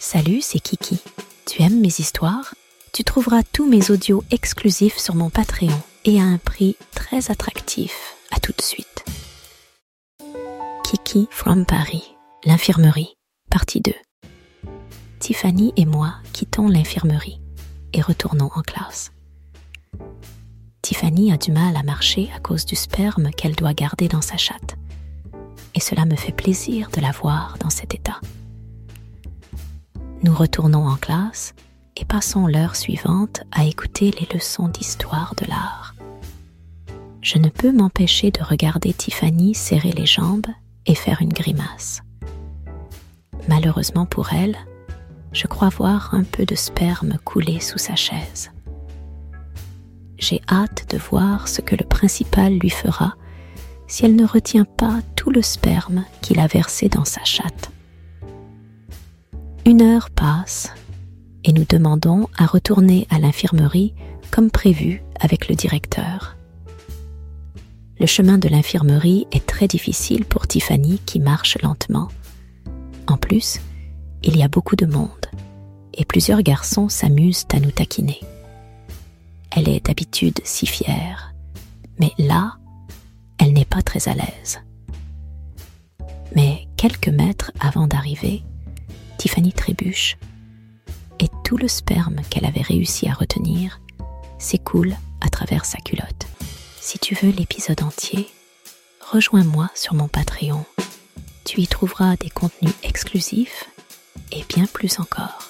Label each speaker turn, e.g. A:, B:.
A: Salut, c'est Kiki. Tu aimes mes histoires? Tu trouveras tous mes audios exclusifs sur mon Patreon et à un prix très attractif. À tout de suite. Kiki from Paris, l'infirmerie, partie 2. Tiffany et moi quittons l'infirmerie et retournons en classe. Tiffany a du mal à marcher à cause du sperme qu'elle doit garder dans sa chatte. Et cela me fait plaisir de la voir dans cet état. Nous retournons en classe et passons l'heure suivante à écouter les leçons d'histoire de l'art. Je ne peux m'empêcher de regarder Tiffany serrer les jambes et faire une grimace. Malheureusement pour elle, je crois voir un peu de sperme couler sous sa chaise. J'ai hâte de voir ce que le principal lui fera si elle ne retient pas tout le sperme qu'il a versé dans sa chatte. Une heure passe et nous demandons à retourner à l'infirmerie comme prévu avec le directeur. Le chemin de l'infirmerie est très difficile pour Tiffany qui marche lentement. En plus, il y a beaucoup de monde et plusieurs garçons s'amusent à nous taquiner. Elle est d'habitude si fière, mais là, elle n'est pas très à l'aise. Mais quelques mètres avant d'arriver, Tiffany trébuche et tout le sperme qu'elle avait réussi à retenir s'écoule à travers sa culotte. Si tu veux l'épisode entier, rejoins-moi sur mon Patreon. Tu y trouveras des contenus exclusifs et bien plus encore.